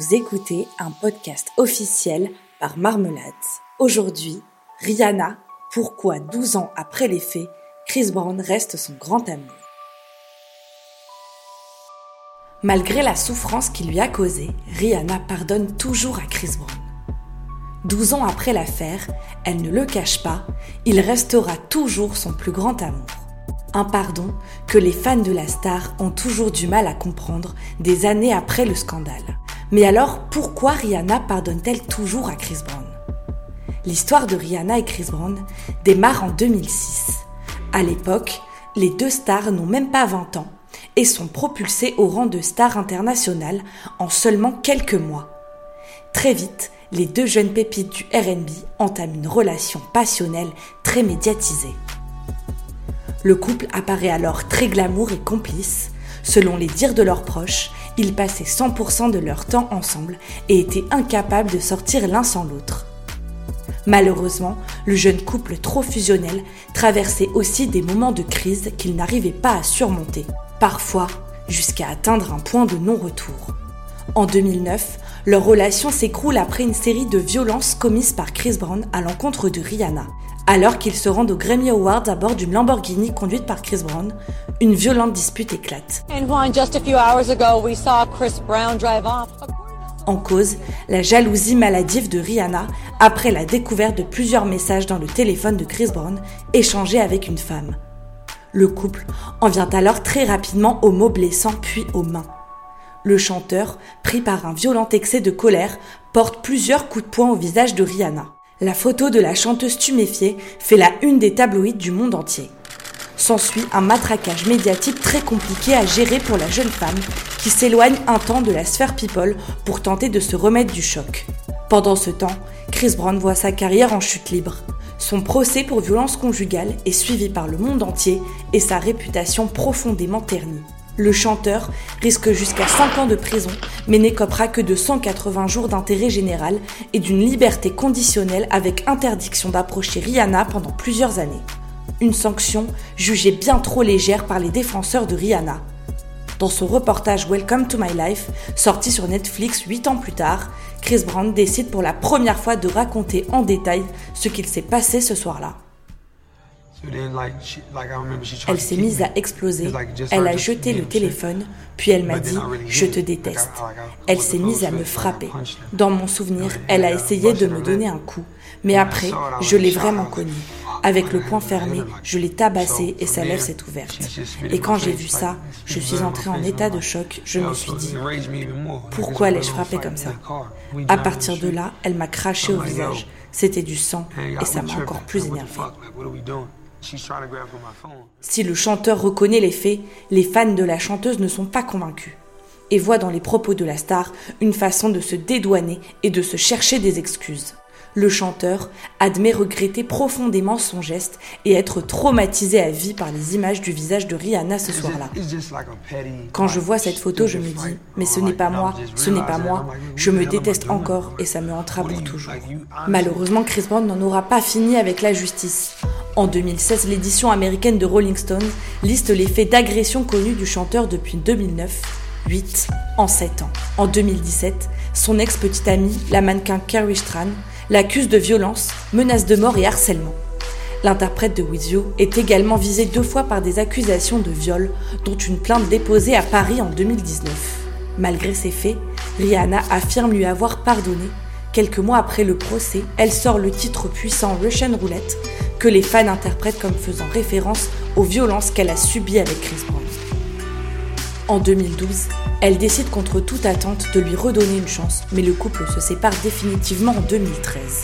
Vous écoutez un podcast officiel par Marmelade. Aujourd'hui, Rihanna, pourquoi 12 ans après les faits, Chris Brown reste son grand amour. Malgré la souffrance qu'il lui a causée, Rihanna pardonne toujours à Chris Brown. 12 ans après l'affaire, elle ne le cache pas, il restera toujours son plus grand amour. Un pardon que les fans de la star ont toujours du mal à comprendre des années après le scandale. Mais alors, pourquoi Rihanna pardonne-t-elle toujours à Chris Brown? L'histoire de Rihanna et Chris Brown démarre en 2006. À l'époque, les deux stars n'ont même pas 20 ans et sont propulsées au rang de stars internationales en seulement quelques mois. Très vite, les deux jeunes pépites du RB entament une relation passionnelle très médiatisée. Le couple apparaît alors très glamour et complice. Selon les dires de leurs proches, ils passaient 100% de leur temps ensemble et étaient incapables de sortir l'un sans l'autre. Malheureusement, le jeune couple trop fusionnel traversait aussi des moments de crise qu'ils n'arrivaient pas à surmonter, parfois jusqu'à atteindre un point de non-retour. En 2009, leur relation s'écroule après une série de violences commises par Chris Brown à l'encontre de Rihanna. Alors qu'ils se rendent aux Grammy Awards à bord d'une Lamborghini conduite par Chris Brown, une violente dispute éclate. En cause, la jalousie maladive de Rihanna après la découverte de plusieurs messages dans le téléphone de Chris Brown échangés avec une femme. Le couple en vient alors très rapidement aux mots blessants puis aux mains. Le chanteur, pris par un violent excès de colère, porte plusieurs coups de poing au visage de Rihanna. La photo de la chanteuse tuméfiée fait la une des tabloïds du monde entier. S'ensuit un matraquage médiatique très compliqué à gérer pour la jeune femme qui s'éloigne un temps de la sphère people pour tenter de se remettre du choc. Pendant ce temps, Chris Brown voit sa carrière en chute libre. Son procès pour violence conjugale est suivi par le monde entier et sa réputation profondément ternie. Le chanteur risque jusqu'à 5 ans de prison, mais n'écopera que de 180 jours d'intérêt général et d'une liberté conditionnelle avec interdiction d'approcher Rihanna pendant plusieurs années. Une sanction jugée bien trop légère par les défenseurs de Rihanna. Dans son reportage Welcome to My Life, sorti sur Netflix 8 ans plus tard, Chris Brown décide pour la première fois de raconter en détail ce qu'il s'est passé ce soir-là. Elle s'est mise à exploser, elle a jeté le téléphone, puis elle m'a dit ⁇ Je te déteste ⁇ Elle s'est mise à me frapper. Dans mon souvenir, elle a essayé de me donner un coup, mais après, je l'ai vraiment connue. Avec le poing fermé, je l'ai tabassé et sa lèvre s'est ouverte. Et quand j'ai vu ça, je suis entrée en état de choc. Je me suis dit, pourquoi l'ai-je frappé comme ça? À partir de là, elle m'a craché au visage. C'était du sang et ça m'a encore plus énervé. Si le chanteur reconnaît les faits, les fans de la chanteuse ne sont pas convaincus et voient dans les propos de la star une façon de se dédouaner et de se chercher des excuses. Le chanteur admet regretter profondément son geste et être traumatisé à vie par les images du visage de Rihanna ce soir-là. Quand je vois cette photo, je me dis, mais ce n'est pas moi, ce n'est pas moi, je me déteste encore et ça me entraboue toujours. Malheureusement, Chris Brown n'en aura pas fini avec la justice. En 2016, l'édition américaine de Rolling Stone liste les faits d'agression connus du chanteur depuis 2009, 8 en 7 ans. En 2017, son ex-petite amie, la mannequin Carrie Strand, l'accuse de violence, menace de mort et harcèlement. L'interprète de With est également visé deux fois par des accusations de viol, dont une plainte déposée à Paris en 2019. Malgré ces faits, Rihanna affirme lui avoir pardonné. Quelques mois après le procès, elle sort le titre puissant Russian Roulette, que les fans interprètent comme faisant référence aux violences qu'elle a subies avec Chris Brown. En 2012, elle décide contre toute attente de lui redonner une chance, mais le couple se sépare définitivement en 2013.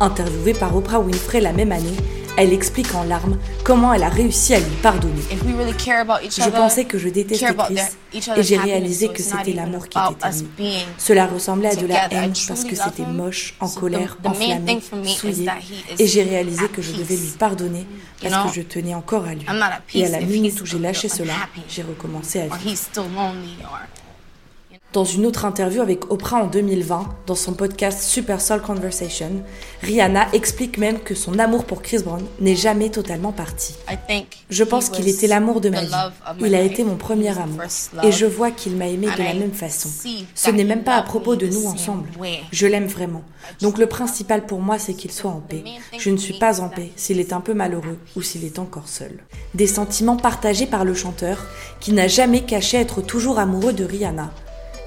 Interviewée par Oprah Winfrey la même année, Elle explique en larmes comment elle a réussi à lui pardonner. Je pensais que je détestais Chris et j'ai réalisé que c'était l'amour qui nous. Cela ressemblait à de la haine parce que c'était moche, en colère, enflammé, souillé. Et j'ai réalisé que je devais lui pardonner parce que je tenais encore à lui. Et à la minute où j'ai lâché cela, j'ai recommencé à vivre. Dans une autre interview avec Oprah en 2020, dans son podcast Super Soul Conversation, Rihanna explique même que son amour pour Chris Brown n'est jamais totalement parti. Je pense qu'il était l'amour de ma vie. Il a été mon premier amour. Et je vois qu'il m'a aimé de la même façon. Ce n'est même pas à propos de nous ensemble. Je l'aime vraiment. Donc le principal pour moi, c'est qu'il soit en paix. Je ne suis pas en paix s'il est un peu malheureux ou s'il est encore seul. Des sentiments partagés par le chanteur, qui n'a jamais caché être toujours amoureux de Rihanna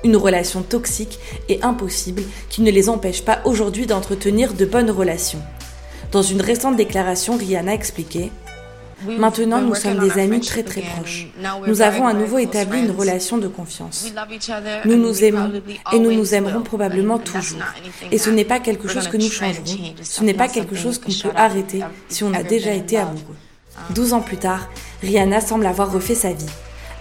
une relation toxique et impossible qui ne les empêche pas aujourd'hui d'entretenir de bonnes relations. Dans une récente déclaration, Rihanna expliquait Maintenant, nous sommes des amis très très proches. Nous avons à nouveau établi une relation de confiance. Nous nous aimons et nous nous aimerons probablement toujours. Et ce n'est pas quelque chose que nous changerons. Ce n'est pas quelque chose qu'on peut arrêter si on a déjà été amoureux. Douze ans plus tard, Rihanna semble avoir refait sa vie.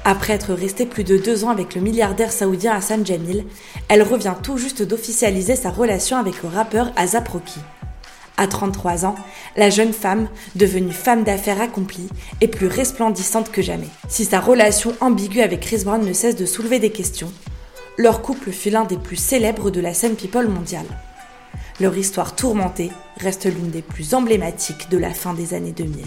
Après être restée plus de deux ans avec le milliardaire saoudien Hassan Jamil, elle revient tout juste d'officialiser sa relation avec le rappeur Azap Rocky. À 33 ans, la jeune femme, devenue femme d'affaires accomplie, est plus resplendissante que jamais. Si sa relation ambiguë avec Chris Brown ne cesse de soulever des questions, leur couple fut l'un des plus célèbres de la scène people mondiale. Leur histoire tourmentée reste l'une des plus emblématiques de la fin des années 2000.